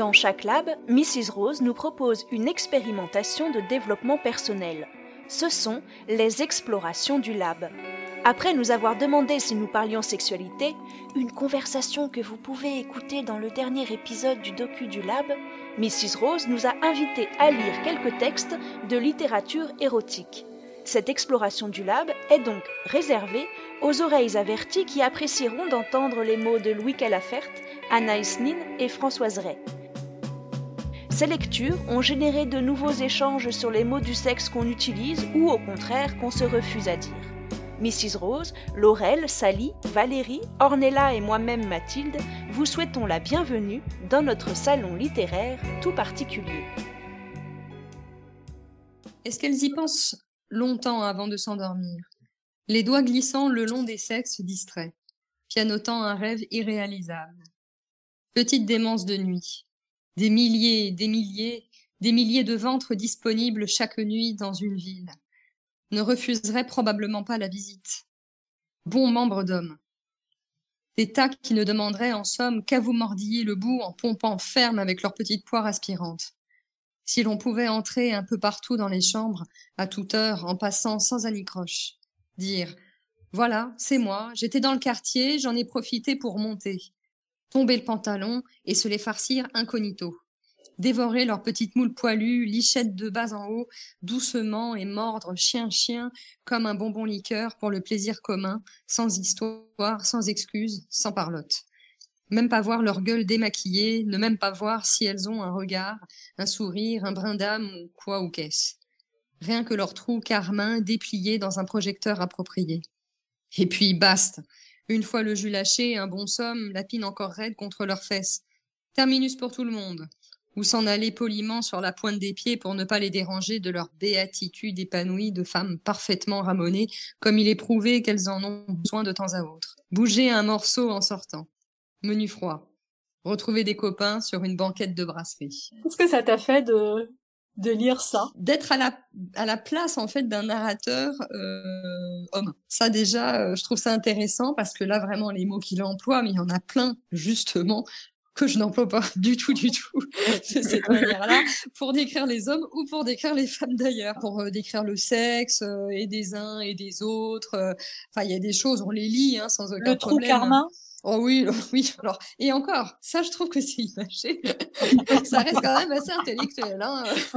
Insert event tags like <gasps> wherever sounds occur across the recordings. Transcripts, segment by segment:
Dans chaque lab, Mrs. Rose nous propose une expérimentation de développement personnel. Ce sont les explorations du lab. Après nous avoir demandé si nous parlions sexualité, une conversation que vous pouvez écouter dans le dernier épisode du docu du lab, Mrs. Rose nous a invités à lire quelques textes de littérature érotique. Cette exploration du lab est donc réservée aux oreilles averties qui apprécieront d'entendre les mots de Louis Calafert, Anaïs Nin et Françoise Ray. Ces lectures ont généré de nouveaux échanges sur les mots du sexe qu'on utilise ou au contraire qu'on se refuse à dire. Mrs. Rose, Laurel, Sally, Valérie, Ornella et moi-même Mathilde vous souhaitons la bienvenue dans notre salon littéraire tout particulier. Est-ce qu'elles y pensent longtemps avant de s'endormir, les doigts glissant le long des sexes distraits, pianotant un rêve irréalisable Petite démence de nuit, des milliers, des milliers, des milliers de ventres disponibles chaque nuit dans une ville, ne refuseraient probablement pas la visite. Bon membre d'hommes. Des tas qui ne demanderaient en somme qu'à vous mordiller le bout en pompant ferme avec leurs petites poires aspirantes. Si l'on pouvait entrer un peu partout dans les chambres, à toute heure, en passant sans anicroche. Dire Voilà, c'est moi, j'étais dans le quartier, j'en ai profité pour monter. Tomber le pantalon et se les farcir incognito dévorer leurs petites moules poilues, lichettes de bas en haut, doucement et mordre chien-chien comme un bonbon liqueur pour le plaisir commun, sans histoire, sans excuse, sans parlotte. Même pas voir leur gueule démaquillée, ne même pas voir si elles ont un regard, un sourire, un brin d'âme ou quoi ou qu'est-ce. Rien que leur trou carmin déplié dans un projecteur approprié. Et puis, baste. Une fois le jus lâché, un bon somme, la pine encore raide contre leurs fesses. Terminus pour tout le monde ou s'en aller poliment sur la pointe des pieds pour ne pas les déranger de leur béatitude épanouie de femmes parfaitement ramonées, comme il est prouvé qu'elles en ont besoin de temps à autre. Bouger un morceau en sortant. Menu froid. Retrouver des copains sur une banquette de brasserie. Qu'est-ce que ça t'a fait de de lire ça D'être à la à la place en fait d'un narrateur euh, homme. Ça déjà, euh, je trouve ça intéressant parce que là vraiment les mots qu'il emploie, mais il y en a plein justement que je n'emploie pas <laughs> du tout, du tout de cette manière-là, pour décrire les hommes ou pour décrire les femmes d'ailleurs, pour euh, décrire le sexe et des uns et des autres. Enfin, il y a des choses, on les lit hein, sans aucun le problème. Le trou karma? Oh oui, <laughs> oui. Alors, et encore, ça, je trouve que c'est imagé. <laughs> ça reste quand même assez intellectuel. Hein. <laughs>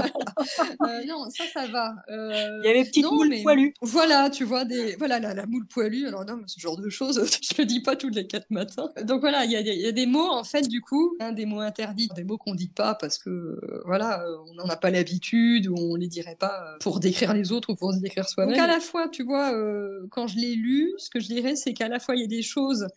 euh, non, ça, ça va. Euh, Il y avait petite moule poilue. Voilà, tu vois, des... voilà la, la moule poilue. Alors non, ce genre de choses, je le dis pas tous les quatre matins. Donc voilà, il y a, y a, des mots, en fait, du coup, hein, des mots interdits, des mots qu'on dit pas parce que, euh, voilà, on n'en a pas l'habitude ou on les dirait pas pour décrire les autres ou pour se décrire soi-même. Donc à la fois, tu vois, euh, quand je l'ai lu, ce que je dirais, c'est qu'à la fois, il y a des choses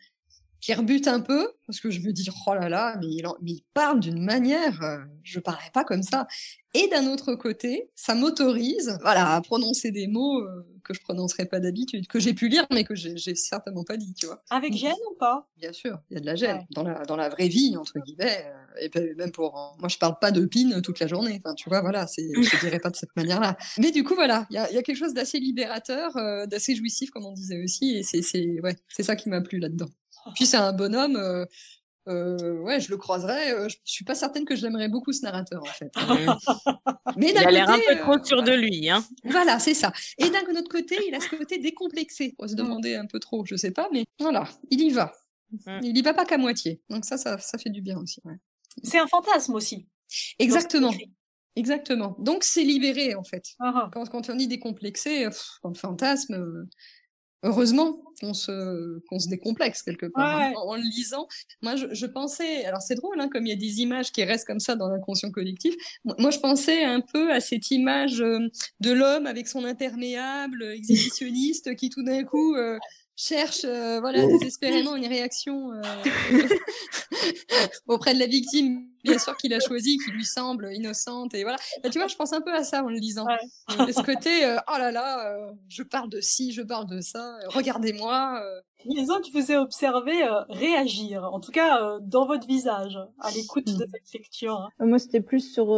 qui rebute un peu parce que je me dis oh là là mais il, mais il parle d'une manière euh, je parlerais pas comme ça. Et d'un autre côté ça m'autorise voilà à prononcer des mots euh, que je prononcerais pas d'habitude que j'ai pu lire mais que j'ai certainement pas dit tu vois. Avec gêne ou pas? bien sûr il y a de la gêne dans la dans la vraie vie entre guillemets euh, et même pour moi je parle pas de pin toute la journée enfin tu vois voilà je dirais pas de cette manière là mais du coup voilà il y a, y a, quelque chose d'assez libérateur d'assez jouissif comme on disait aussi et c'est ouais ça qui m'a plu là dedans puis c'est un bonhomme. Euh, euh, ouais, je le croiserais. Euh, je suis pas certaine que j'aimerais beaucoup ce narrateur en fait. Mais il a l'air un peu trop sûr de lui, hein. Voilà, c'est ça. Et d'un autre côté, il a ce côté décomplexé. On se demander un peu trop, je sais pas, mais voilà, il y va. Mm. Il y va pas qu'à moitié. Donc ça, ça, ça fait du bien aussi. Ouais. C'est un fantasme aussi. Exactement. Exactement. Donc c'est libéré en fait. Uh -huh. quand, quand, on dit décomplexé, pff, quand le fantasme, heureusement qu'on se qu'on se décomplexe quelque part hein. en, en, le lisant moi je, je pensais alors c'est drôle hein, comme il y a des images qui restent comme ça dans l'inconscient collectif moi je pensais un peu à cette image euh, de l'homme avec son imperméable exhibitionniste qui tout d'un coup euh, cherche euh, voilà désespérément une réaction euh, <laughs> auprès de la victime bien sûr qu'il a choisi qui lui semble innocente et voilà bah, tu vois je pense un peu à ça en le lisant ouais. de ce côté euh, oh là là euh, je parle de ci je parle de ça regardez-moi lisant tu faisais observer euh, réagir en tout cas euh, dans votre visage à l'écoute mmh. de cette lecture hein. moi c'était plus sur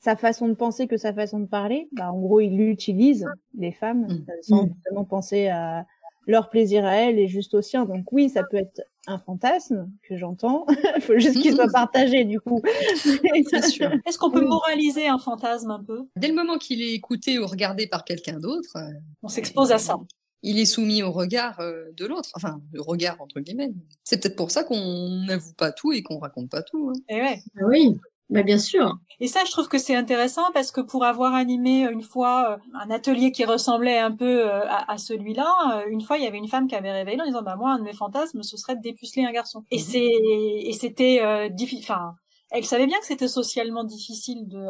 sa façon de penser que sa façon de parler bah, en gros il utilise les femmes mmh. sans mmh. justement penser à leur plaisir à elles est juste au sien. Donc oui, ça peut être un fantasme que j'entends. Il <laughs> faut juste qu'il soit <laughs> partagé du coup. <laughs> Est-ce qu'on peut moraliser un fantasme un peu? Dès le moment qu'il est écouté ou regardé par quelqu'un d'autre, euh, on s'expose à ça. Il est soumis au regard euh, de l'autre, enfin le regard entre guillemets. C'est peut-être pour ça qu'on n'avoue pas tout et qu'on raconte pas tout. Hein. Et eh ouais. Oui. Bah bien sûr. Et ça, je trouve que c'est intéressant parce que pour avoir animé une fois euh, un atelier qui ressemblait un peu euh, à, celui-là, euh, une fois il y avait une femme qui avait révélé en disant bah moi un de mes fantasmes ce serait de dépuceler un garçon. Et mhm. c'est et c'était difficile. Enfin, elle savait bien que c'était socialement difficile de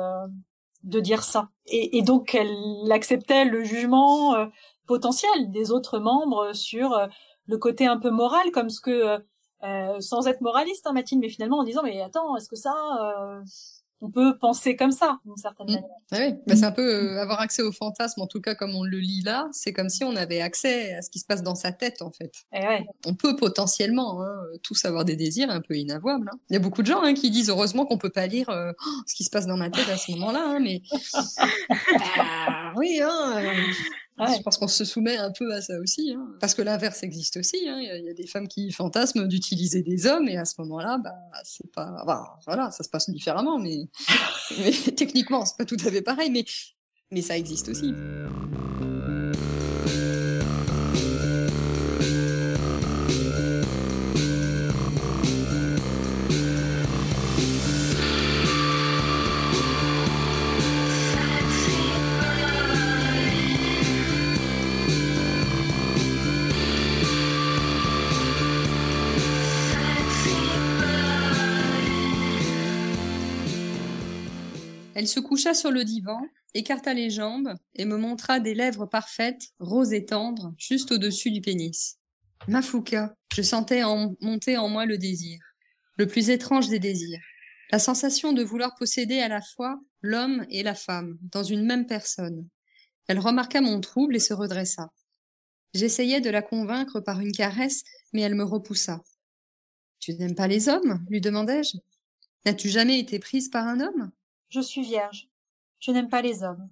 de dire ça. Et, et donc elle acceptait le jugement potentiel des autres membres sur le côté un peu moral, comme ce que euh, sans être moraliste, hein, Mathilde, mais finalement en disant mais attends, est-ce que ça, euh, on peut penser comme ça d'une certaine mmh. manière ah Oui, bah, c'est un peu euh, avoir accès au fantasme, en tout cas comme on le lit là, c'est comme si on avait accès à ce qui se passe dans sa tête en fait. Et eh ouais. On peut potentiellement hein, tous avoir des désirs un peu inavouables. Hein. Il y a beaucoup de gens hein, qui disent heureusement qu'on peut pas lire <gasps> ce qui se passe dans ma tête à ce moment-là, hein, mais bah, <laughs> oui. Hein, je pense qu'on se soumet un peu à ça aussi, hein. parce que l'inverse existe aussi. Hein. Il y, a des femmes qui fantasment d'utiliser des hommes, et à ce moment-là, bah, c'est pas, voilà, ça se passe différemment, mais, <laughs> mais techniquement, c'est pas tout à fait pareil, mais, mais ça existe aussi. Elle se coucha sur le divan, écarta les jambes et me montra des lèvres parfaites, roses et tendres, juste au-dessus du pénis. Mafouka, je sentais en monter en moi le désir, le plus étrange des désirs, la sensation de vouloir posséder à la fois l'homme et la femme dans une même personne. Elle remarqua mon trouble et se redressa. J'essayai de la convaincre par une caresse, mais elle me repoussa. Tu n'aimes pas les hommes? lui demandai-je. N'as-tu jamais été prise par un homme? Je suis vierge. Je n'aime pas les hommes.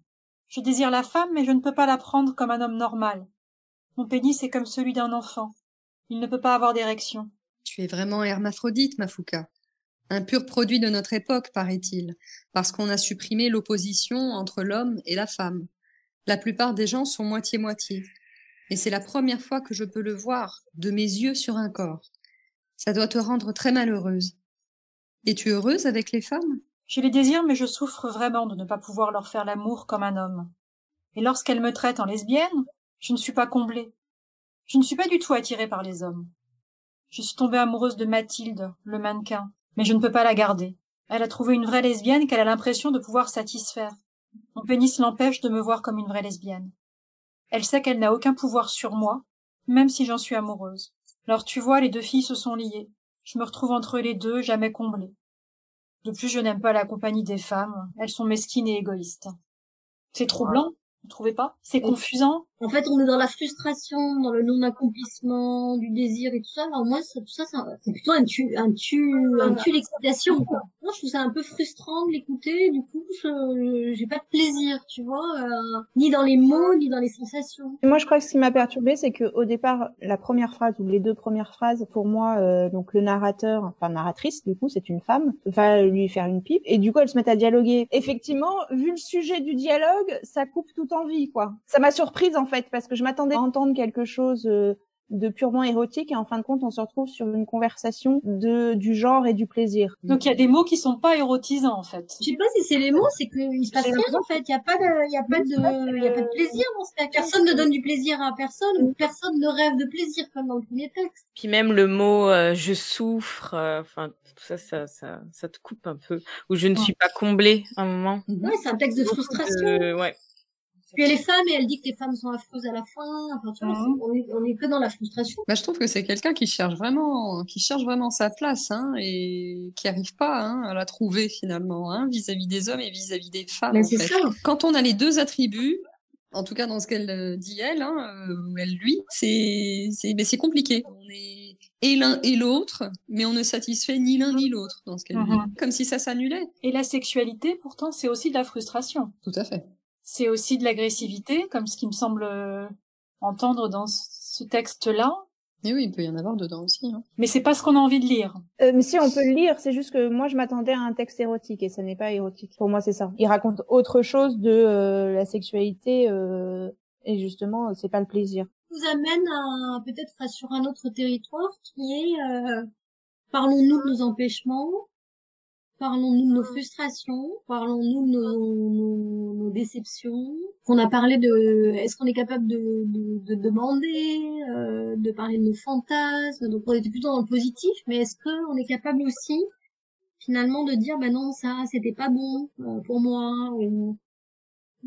Je désire la femme, mais je ne peux pas la prendre comme un homme normal. Mon pénis est comme celui d'un enfant. Il ne peut pas avoir d'érection. Tu es vraiment hermaphrodite, Mafouka. Un pur produit de notre époque, paraît-il, parce qu'on a supprimé l'opposition entre l'homme et la femme. La plupart des gens sont moitié-moitié. Et c'est la première fois que je peux le voir, de mes yeux sur un corps. Ça doit te rendre très malheureuse. Es-tu heureuse avec les femmes? Je les désire, mais je souffre vraiment de ne pas pouvoir leur faire l'amour comme un homme. Et lorsqu'elles me traitent en lesbienne, je ne suis pas comblée. Je ne suis pas du tout attirée par les hommes. Je suis tombée amoureuse de Mathilde, le mannequin, mais je ne peux pas la garder. Elle a trouvé une vraie lesbienne qu'elle a l'impression de pouvoir satisfaire. Mon pénis l'empêche de me voir comme une vraie lesbienne. Elle sait qu'elle n'a aucun pouvoir sur moi, même si j'en suis amoureuse. Alors tu vois, les deux filles se sont liées. Je me retrouve entre les deux, jamais comblée. De plus, je n'aime pas la compagnie des femmes. Elles sont mesquines et égoïstes. C'est troublant, vous trouvez pas? C'est confusant? En fait, on est dans la frustration, dans le non-accomplissement du désir et tout ça. Alors moi, ça, tout ça, c'est plutôt un tu, un tu, un tu l'excitation. Moi, je trouve ça un peu frustrant de l'écouter. Du coup, je, j'ai pas de plaisir, tu vois, euh, ni dans les mots, ni dans les sensations. moi, je crois que ce qui m'a perturbé, c'est que au départ, la première phrase ou les deux premières phrases, pour moi, euh, donc le narrateur, enfin narratrice, du coup, c'est une femme, va lui faire une pipe, et du coup, elle se met à dialoguer. Effectivement, vu le sujet du dialogue, ça coupe toute envie, quoi. Ça m'a surprise en fait, parce que je m'attendais à entendre quelque chose euh, de purement érotique et en fin de compte on se retrouve sur une conversation de du genre et du plaisir. Donc il y a des mots qui sont pas érotisants en fait. Je sais pas si c'est les mots, c'est qu'il se passe rien en fait, il y a pas de il y a pas de il y a pas de plaisir dans ce cas. Personne ne donne du plaisir à personne ou personne ne rêve de plaisir comme dans le premier texte. Puis même le mot euh, je souffre euh, enfin tout ça, ça ça ça te coupe un peu ou je ne suis pas comblée à un moment. Ouais, c'est un texte de frustration. ouais. Puis elle est femme et elle dit que les femmes sont affreuses à la fin. Enfin, tu vois, mhm. on, est, on est que dans la frustration. Bah, je trouve que c'est quelqu'un qui cherche vraiment, qui cherche vraiment sa place, hein, et qui arrive pas hein, à la trouver finalement, hein, vis-à-vis des hommes et vis-à-vis des femmes. En fait. Ça. Quand on a les deux attributs, en tout cas dans ce qu'elle euh, dit elle, hein, euh, elle lui, c'est c'est mais c'est compliqué. On est et l'un et l'autre, mais on ne satisfait ni l'un ni l'autre dans ce qu'elle dit, mhm. comme si ça s'annulait. Et la sexualité, pourtant, c'est aussi de la frustration. Tout à fait c'est aussi de l'agressivité, comme ce qui me semble euh, entendre dans ce texte-là, Et oui, il peut y en avoir dedans aussi. Hein. mais c'est pas ce qu'on a envie de lire. Euh, mais si on peut le lire, c'est juste que moi je m'attendais à un texte érotique et ça n'est pas érotique. Pour moi, c'est ça. Il raconte autre chose de euh, la sexualité euh, et justement, c'est pas le plaisir. nous amène à peut-être sur un autre territoire qui est euh, parlons-nous de nos empêchements, parlons-nous de nos frustrations, parlons-nous de nos, nos, nos déceptions. On a parlé de est-ce qu'on est capable de, de, de demander, euh, de parler de nos fantasmes, donc on était plutôt dans le positif, mais est-ce qu'on est capable aussi finalement de dire bah non ça c'était pas bon euh, pour moi ou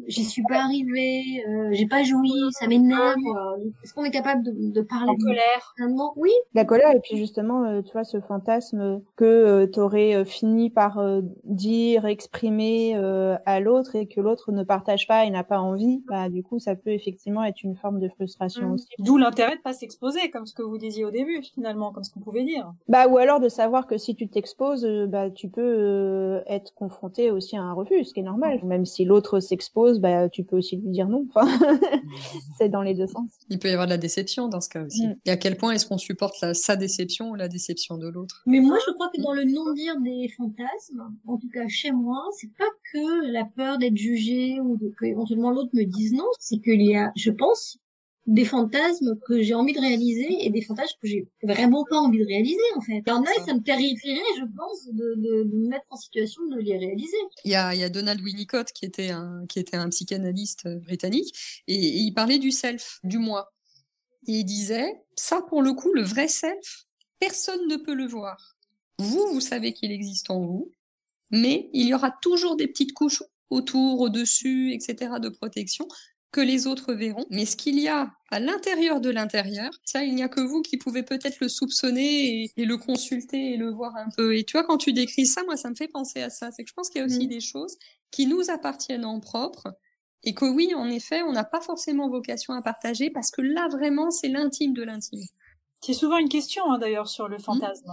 j'y suis pas arrivée, euh, j'ai pas joui, ça m'énerve. euh, Est-ce qu'on est capable de, de parler de colère. finalement Oui, La colère et puis justement, euh, tu vois, ce fantasme que euh, t'aurais euh, fini par euh, dire, exprimer euh, à l'autre et que l'autre ne partage pas et n'a pas envie, bah du coup, ça peut effectivement être une forme de frustration Mm. aussi. D'où l'intérêt de pas s'exposer, comme ce que vous disiez au début, finalement, comme ce qu'on pouvait dire. Bah ou alors de savoir que si tu t'exposes, bah tu peux euh, être confronté aussi à un refus, ce qui est normal. Même si l'autre s'expose, bah tu peux aussi lui dire non. Enfin, <laughs> c'est dans les deux sens. Il peut y avoir de la déception dans ce cas aussi. Mm. Et à quel point est-ce qu'on supporte la, sa déception ou la déception de l'autre? Mais moi je crois que dans le non-dire des fantasmes, en tout cas chez moi, c'est pas que la peur d'être jugé ou de que éventuellement l'autre me dise non, c'est qu'il y a, je pense, des fantasmes que j'ai envie de réaliser et des fantasmes que j'ai vraiment pas envie de réaliser en fait. Il y en a, ça me terrifierait, je pense, de, de, de me mettre en situation de les réaliser. Il y a, il y a Donald Winnicott qui était un, qui était un psychanalyste euh, britannique et, et il parlait du self, du moi. Et il disait, ça pour le coup, le vrai self, personne ne peut le voir. Vous, vous savez qu'il existe en vous, mais il y aura toujours des petites couches autour, au-dessus, etc. de protection que les autres verront. Mais ce qu'il y a à l'intérieur de l'intérieur, ça, il n'y a que vous qui pouvez peut-être le soupçonner et, et le consulter et le voir un peu. Et tu vois, quand tu décris ça, moi, ça me fait penser à ça. C'est que je pense qu'il y a aussi Mm. des choses qui nous appartiennent en propre et que oui, en effet, on n'a pas forcément vocation à partager parce que là, vraiment, c'est l'intime de l'intime. C'est souvent une question, hein, d'ailleurs, sur le fantasme.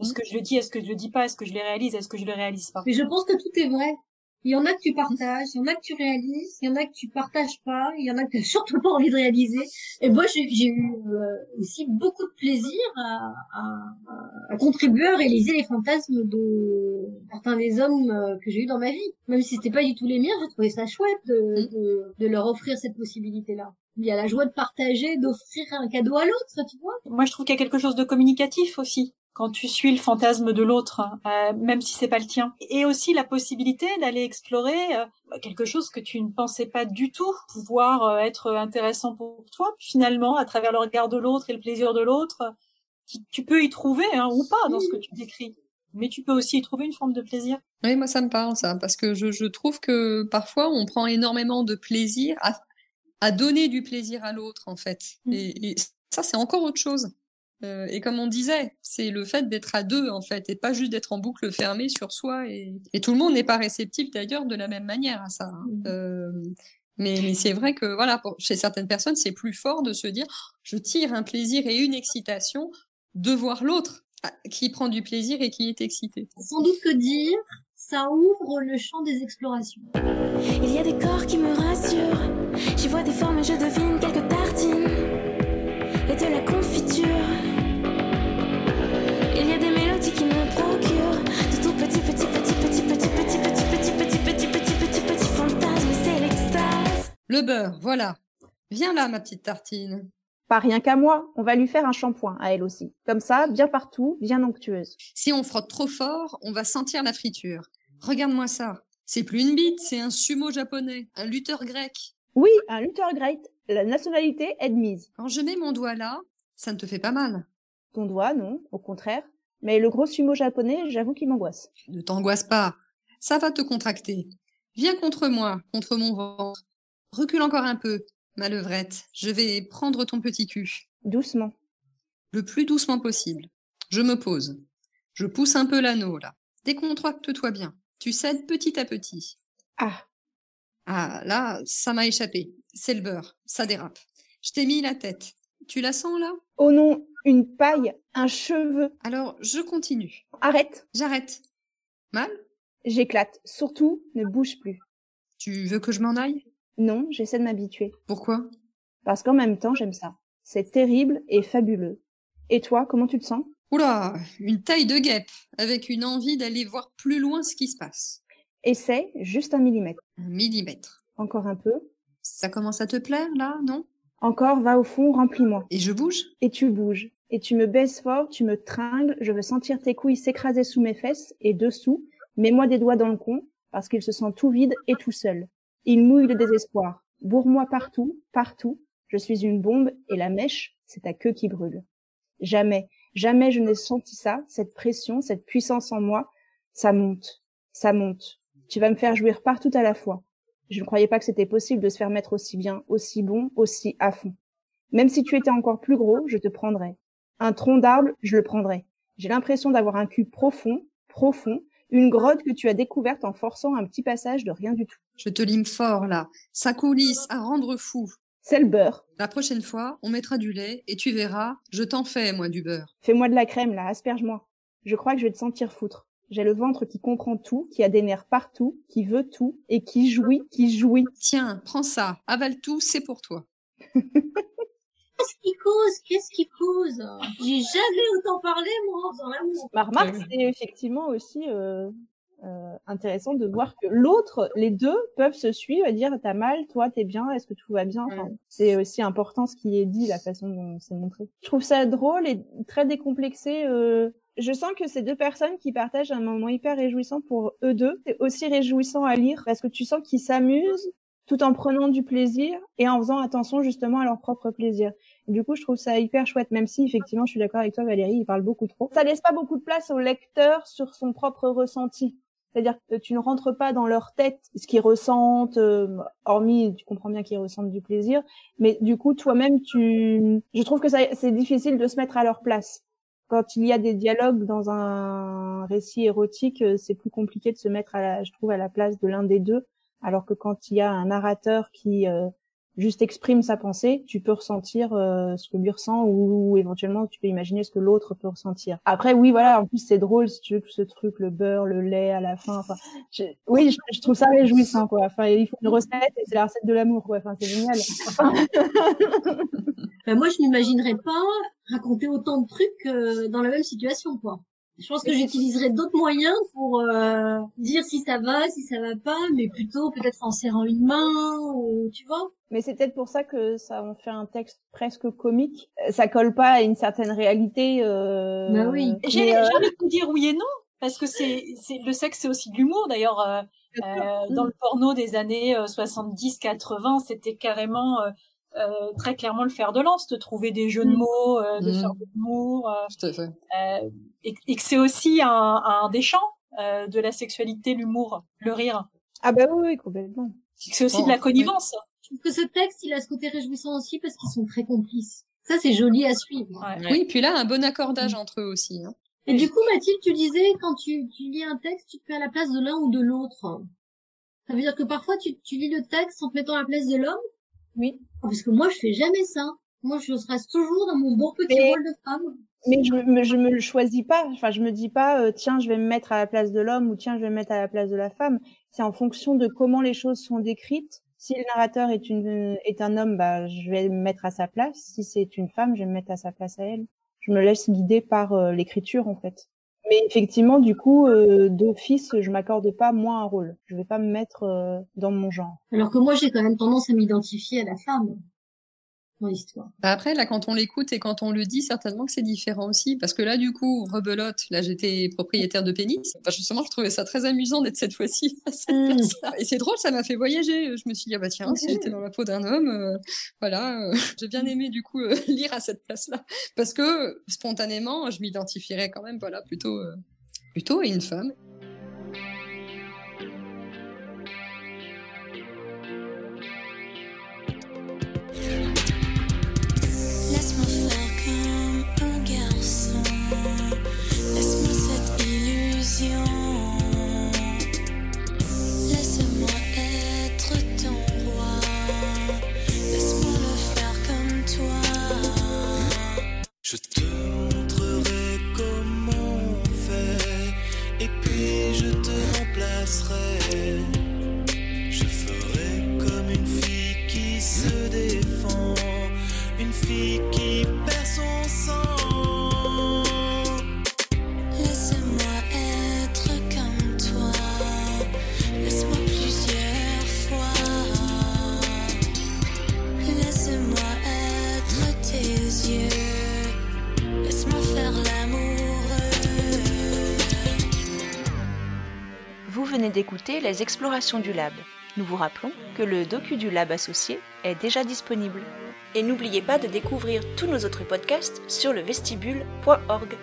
Est-ce Mm. que je le dis, est-ce que je le dis pas, est-ce que je le réalise, est-ce que je le réalise pas? Mais je pense que tout est vrai. Il y en a que tu partages, il y en a que tu réalises, il y en a que tu partages pas, il y en a que tu <laughs> surtout pas envie de réaliser. Et moi, j'ai eu euh, aussi beaucoup de plaisir à, à, à contribuer à réaliser les fantasmes de certains des hommes euh, que j'ai eu dans ma vie. Même si c'était pas du tout les miens, j'ai trouvé ça chouette de, de, de leur offrir cette possibilité-là. Il y a la joie de partager, d'offrir un cadeau à l'autre, tu vois. Moi, je trouve qu'il y a quelque chose de communicatif aussi quand tu suis le fantasme de l'autre, euh, même si c'est pas le tien. Et aussi la possibilité d'aller explorer euh, quelque chose que tu ne pensais pas du tout pouvoir euh, être intéressant pour toi. Finalement, à travers le regard de l'autre et le plaisir de l'autre, tu, tu peux y trouver hein, ou pas dans ce que tu décris. Mais tu peux aussi y trouver une forme de plaisir. Oui, moi, ça me parle, ça, parce que je, je trouve que parfois, on prend énormément de plaisir à, à donner du plaisir à l'autre, en fait. Mm. Et, et ça, c'est encore autre chose. Euh, et comme on disait, c'est le fait d'être à deux, en fait, et pas juste d'être en boucle fermée sur soi. Et, et tout le monde n'est pas réceptif, d'ailleurs, de la même manière à ça. hein. Mhm. Euh, mais, mais c'est vrai que, voilà, pour, chez certaines personnes, c'est plus fort de se dire, je tire un plaisir et une excitation de voir l'autre ah, qui prend du plaisir et qui est excité. Sans doute que dire, ça ouvre le champ des explorations. Il y a des corps qui me rassurent. J'y vois des formes et je devine quelques Le beurre, voilà. Viens là, ma petite tartine. Pas rien qu'à moi, on va lui faire un shampoing à elle aussi. Comme ça, bien partout, bien onctueuse. Si on frotte trop fort, on va sentir la friture. Regarde-moi ça. C'est plus une bite, c'est un sumo japonais, un lutteur grec. Oui, un lutteur great. La nationalité admise. Quand je mets mon doigt là, ça ne te fait pas mal. Ton doigt, non, au contraire. Mais le gros sumo japonais, j'avoue qu'il m'angoisse. Ne t'angoisse pas. Ça va te contracter. Viens contre moi, contre mon ventre. Recule encore un peu, ma levrette. Je vais prendre ton petit cul. Doucement. Le plus doucement possible. Je me pose. Je pousse un peu l'anneau là. Décontracte-toi bien. Tu cèdes petit à petit. Ah, Ah, là, ça m'a échappé. C'est le beurre. Ça dérape. Je t'ai mis la tête. Tu la sens là? Oh non, une paille, un cheveu. Alors, je continue. Arrête, J'arrête. Mal? J'éclate. Surtout, ne bouge plus. Tu veux que je m'en aille? Non, j'essaie de m'habituer. Pourquoi? Parce qu'en même temps, j'aime ça. C'est terrible et fabuleux. Et toi, comment tu te sens? Oula, une taille de guêpe, avec une envie d'aller voir plus loin ce qui se passe. Essaie juste un millimètre. Un millimètre. Encore un peu. Ça commence à te plaire, là, non? Encore, va au fond, remplis-moi. Et je bouge? Et tu bouges. Et tu me baisses fort, tu me tringles, je veux sentir tes couilles s'écraser sous mes fesses et dessous. Mets-moi des doigts dans le con, parce qu'il se sent tout vide et tout seul. Il mouille de désespoir. Bourre-moi partout, partout. Je suis une bombe et la mèche, c'est ta queue qui brûle. Jamais, jamais je n'ai senti ça, cette pression, cette puissance en moi. Ça monte, ça monte. Tu vas me faire jouir partout à la fois. Je ne croyais pas que c'était possible de se faire mettre aussi bien, aussi bon, aussi à fond. Même si tu étais encore plus gros, je te prendrais. Un tronc d'arbre, je le prendrais. J'ai l'impression d'avoir un cul profond, profond, une grotte que tu as découverte en forçant un petit passage de rien du tout. Je te lime fort, là. Ça coulisse à rendre fou. C'est le beurre. La prochaine fois, on mettra du lait et tu verras, je t'en fais, moi, du beurre. Fais-moi de la crème, là, asperge-moi. Je crois que je vais te sentir foutre. J'ai le ventre qui comprend tout, qui a des nerfs partout, qui veut tout et qui jouit, qui jouit. Tiens, prends ça, avale tout, c'est pour toi. <laughs> Qu'est-ce qui cause Qu'est-ce qui cause? J'ai jamais autant parlé, moi, en faisant l'amour. Ma remarque, c'est effectivement aussi euh, euh, intéressant de voir que l'autre, les deux peuvent se suivre et dire t'as mal, toi t'es bien, est-ce que tout va bien? Enfin, C'est aussi important ce qui est dit, la façon dont c'est montré. Je trouve ça drôle et très décomplexé. Euh... Je sens que ces deux personnes qui partagent un moment hyper réjouissant pour eux deux, c'est aussi réjouissant à lire parce que tu sens qu'ils s'amusent tout en prenant du plaisir et en faisant attention justement à leur propre plaisir. Du coup, je trouve ça hyper chouette, même si effectivement, je suis d'accord avec toi, Valérie, il parle beaucoup trop. Ça laisse pas beaucoup de place au lecteur sur son propre ressenti. C'est-à-dire que tu ne rentres pas dans leur tête ce qu'ils ressentent, euh, hormis, tu comprends bien qu'ils ressentent du plaisir, mais du coup, toi-même, tu, je trouve que c'est difficile de se mettre à leur place. Quand il y a des dialogues dans un récit érotique, euh, c'est plus compliqué de se mettre à la, je trouve, à la place de l'un des deux, alors que quand il y a un narrateur qui euh, juste exprime sa pensée, tu peux ressentir euh, ce que lui ressent ou, ou, éventuellement tu peux imaginer ce que l'autre peut ressentir. Après oui voilà, en plus c'est drôle si tu veux ce truc le beurre, le lait à la fin enfin je, oui, je, trouve ça réjouissant quoi. Enfin il faut une recette et c'est la recette de l'amour quoi. Enfin c'est génial. <laughs> ben, moi je n'imaginerais pas raconter autant de trucs euh, dans la même situation quoi. Je pense que j'utiliserai d'autres moyens pour euh, dire si ça va, si ça va pas, mais plutôt peut-être en serrant une main, ou tu vois. Mais c'est peut-être pour ça que ça en fait un texte presque comique. Ça colle pas à une certaine réalité. Euh... Bah oui. J'ai euh... envie de vous dire oui et non, parce que c'est, c'est le sexe, c'est aussi de l'humour. D'ailleurs, euh, euh, dans le porno des années 70-80, c'était carrément euh, très clairement le fer de lance, de trouver des jeux de mots, euh, de Mm. faire de l'humour, euh, Tout à fait. euh, et, et que c'est aussi un, un des champs euh, de la sexualité, l'humour, le rire. Ah bah oui, oui complètement. Que C'est aussi Bon, de la connivence. Je trouve que ce texte, il a ce côté réjouissant aussi parce qu'ils sont très complices. Ça, c'est joli à suivre. Ouais. Oui, puis là, un bon accordage entre eux aussi. Hein. Et du coup, Mathilde, tu disais, quand tu, tu lis un texte, tu te mets à la place de l'un ou de l'autre. Ça veut dire que parfois, tu, tu lis le texte en te mettant à la place de l'homme? Oui. Parce que moi, je fais jamais ça. Moi, je reste toujours dans mon bon petit Mais- rôle de femme. Mais je me, je me le choisis pas. Enfin, je me dis pas, euh, tiens, je vais me mettre à la place de l'homme ou tiens, je vais me mettre à la place de la femme. C'est en fonction de comment les choses sont décrites. Si le narrateur est une est un homme, bah, je vais me mettre à sa place. Si c'est une femme, je vais me mettre à sa place à elle. Je me laisse guider par euh, l'écriture en fait. Mais effectivement, du coup, euh, d'office, je m'accorde pas moi un rôle. Je vais pas me mettre euh, dans mon genre. Alors que moi, j'ai quand même tendance à m'identifier à la femme dans l'histoire. Bah Après, là, quand on l'écoute et quand on le dit, certainement que c'est différent aussi. Parce que là, du coup, rebelote, là, j'étais propriétaire de pénis. Bah, justement, je trouvais ça très amusant d'être cette fois-ci <laughs> à cette Mm. place-là. Et c'est drôle, ça m'a fait voyager. Je me suis dit, ah bah tiens, si j'étais dans la peau d'un homme, euh, voilà. euh, <laughs> J'ai bien aimé, du coup, euh, <laughs> lire à cette place-là. Parce que, spontanément, je m'identifierais quand même, voilà, plutôt, plutôt à une femme. qui perd son sang. Laisse-moi être comme toi. Laisse-moi plusieurs fois. Laisse-moi être tes yeux. Laisse-moi faire l'amour. Vous venez d'écouter Les Explorations du Lab nous vous rappelons que le docu du Lab associé est déjà disponible. Et n'oubliez pas de découvrir tous nos autres podcasts sur le vestibule.org.